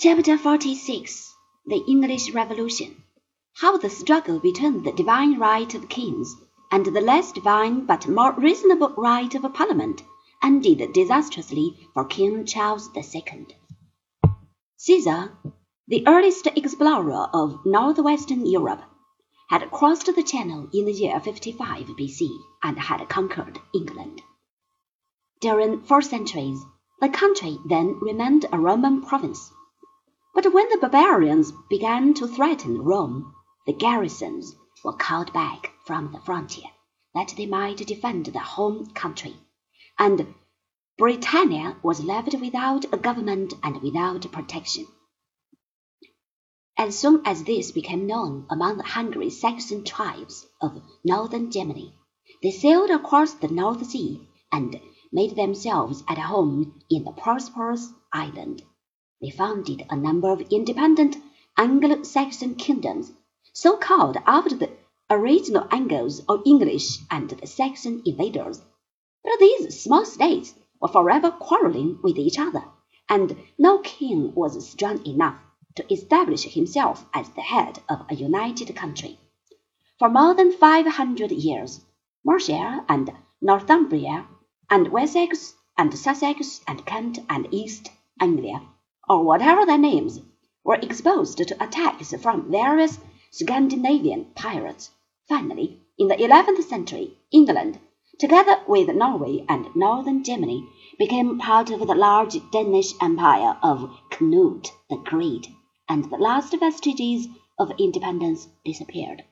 Chapter 46 The English Revolution How the struggle between the divine right of kings and the less divine but more reasonable right of Parliament ended disastrously for King Charles II. Caesar, the earliest explorer of northwestern Europe, had crossed the Channel in the year 55 BC and had conquered England. During four centuries, the country then remained a Roman province. But when the barbarians began to threaten Rome, the garrisons were called back from the frontier that they might defend their home country, and Britannia was left without a government and without protection. As soon as this became known among the hungry Saxon tribes of northern Germany, they sailed across the North Sea and made themselves at home in the prosperous island. They founded a number of independent Anglo-Saxon kingdoms, so called after the original Angles or English and the Saxon invaders. But these small states were forever quarreling with each other, and no king was strong enough to establish himself as the head of a united country. For more than five hundred years, Mercia and Northumbria, and Wessex and Sussex and Kent and East Anglia or whatever their names, were exposed to attacks from various Scandinavian pirates. Finally, in the eleventh century, England, together with Norway and northern Germany, became part of the large Danish empire of Canute the Great, and the last vestiges of independence disappeared.